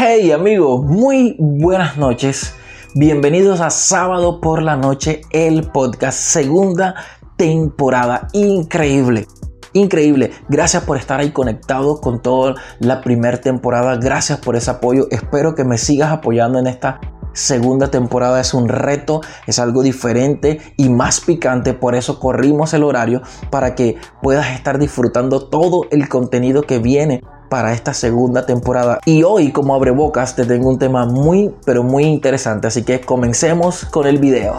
Hey amigos, muy buenas noches. Bienvenidos a Sábado por la Noche, el podcast, segunda temporada. Increíble. Increíble, gracias por estar ahí conectado con toda la primera temporada, gracias por ese apoyo, espero que me sigas apoyando en esta segunda temporada es un reto, es algo diferente y más picante, por eso corrimos el horario para que puedas estar disfrutando todo el contenido que viene para esta segunda temporada. Y hoy como abre bocas te tengo un tema muy pero muy interesante, así que comencemos con el video.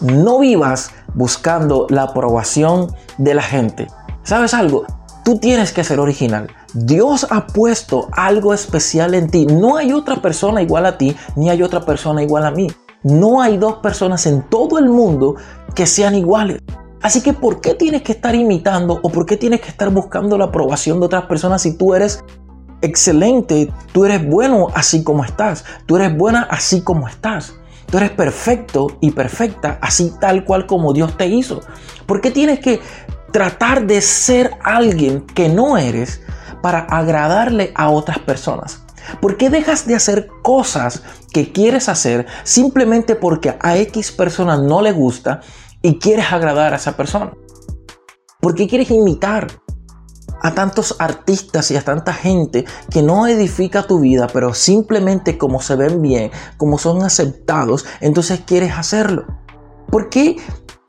No vivas buscando la aprobación de la gente. ¿Sabes algo? Tú tienes que ser original. Dios ha puesto algo especial en ti. No hay otra persona igual a ti, ni hay otra persona igual a mí. No hay dos personas en todo el mundo que sean iguales. Así que ¿por qué tienes que estar imitando o por qué tienes que estar buscando la aprobación de otras personas si tú eres excelente, tú eres bueno así como estás, tú eres buena así como estás? Tú eres perfecto y perfecta así tal cual como Dios te hizo. ¿Por qué tienes que tratar de ser alguien que no eres para agradarle a otras personas? ¿Por qué dejas de hacer cosas que quieres hacer simplemente porque a X persona no le gusta y quieres agradar a esa persona? ¿Por qué quieres imitar a tantos artistas y a tanta gente que no edifica tu vida, pero simplemente como se ven bien, como son aceptados, entonces quieres hacerlo? ¿Por qué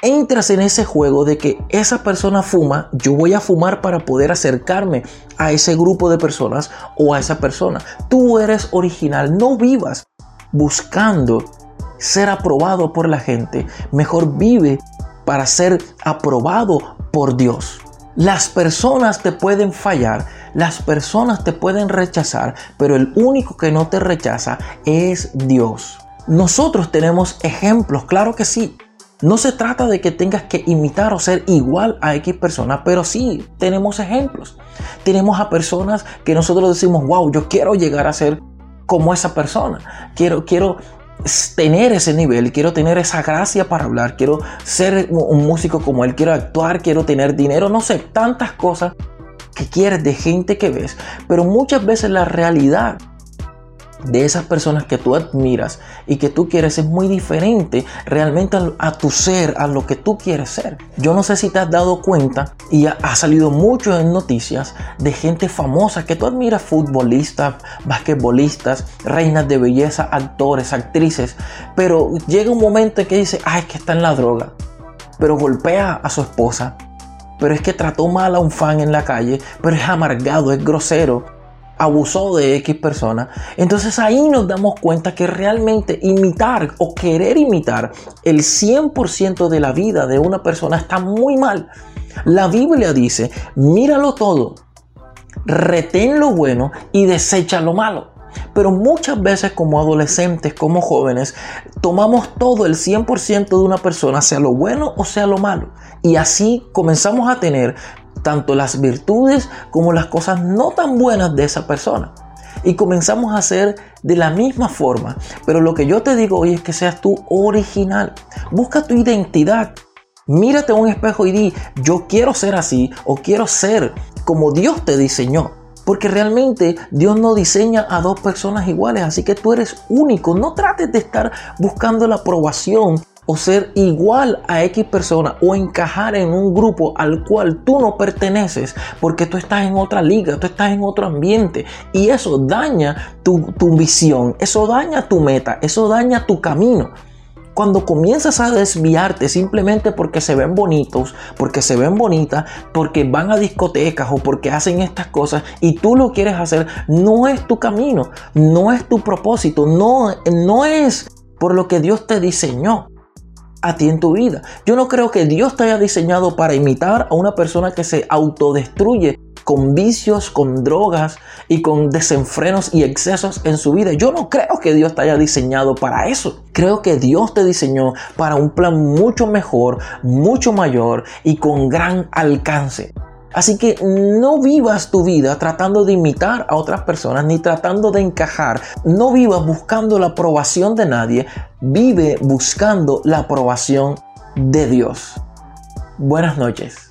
entras en ese juego de que esa persona fuma, yo voy a fumar para poder acercarme a ese grupo de personas o a esa persona? Tú eres original, no vivas buscando ser aprobado por la gente, mejor vive para ser aprobado por Dios. Las personas te pueden fallar, las personas te pueden rechazar, pero el único que no te rechaza es Dios. Nosotros tenemos ejemplos, claro que sí. No se trata de que tengas que imitar o ser igual a X persona, pero sí tenemos ejemplos. Tenemos a personas que nosotros decimos, wow, yo quiero llegar a ser como esa persona. Quiero, quiero tener ese nivel, quiero tener esa gracia para hablar, quiero ser un músico como él, quiero actuar, quiero tener dinero, no sé, tantas cosas que quieres de gente que ves, pero muchas veces la realidad de esas personas que tú admiras y que tú quieres es muy diferente realmente a, tu ser, a lo que tú quieres ser. Yo no sé si te has dado cuenta y ha, salido mucho en noticias de gente famosa que tú admiras, futbolistas, basquetbolistas, reinas de belleza, actores, actrices, pero llega un momento en que dice, ay, es que está en la droga, pero golpea a su esposa. Pero es que trató mal a un fan en la calle, pero es amargado, es grosero, abusó de X persona, entonces ahí nos damos cuenta que realmente imitar o querer imitar el 100% de la vida de una persona está muy mal. La Biblia dice, míralo todo, retén lo bueno y desecha lo malo. Pero muchas veces como adolescentes, como jóvenes, tomamos todo el 100% de una persona, sea lo bueno o sea lo malo. Y así comenzamos a tener tanto las virtudes como las cosas no tan buenas de esa persona. Y comenzamos a hacer de la misma forma. Pero lo que yo te digo hoy es que seas tú original. Busca tu identidad. Mírate a un espejo y di, yo quiero ser así o quiero ser como Dios te diseñó. Porque realmente Dios no diseña a dos personas iguales, así que tú eres único. No trates de estar buscando la aprobación o ser igual a X persona o encajar en un grupo al cual tú no perteneces porque tú estás en otra liga, tú estás en otro ambiente y eso daña tu, tu visión, eso daña tu meta, eso daña tu camino. Cuando comienzas a desviarte simplemente porque se ven bonitos, porque se ven bonitas, porque van a discotecas o porque hacen estas cosas y tú lo quieres hacer, no es tu camino, no es tu propósito, no, no es por lo que Dios te diseñó a ti en tu vida. Yo no creo que Dios te haya diseñado para imitar a una persona que se autodestruye con vicios, con drogas y con desenfrenos y excesos en su vida. Yo no creo que Dios te haya diseñado para eso. Creo que Dios te diseñó para un plan mucho mejor, mucho mayor y con gran alcance. Así que no vivas tu vida tratando de imitar a otras personas ni tratando de encajar. No vivas buscando la aprobación de nadie. Vive buscando la aprobación de Dios. Buenas noches.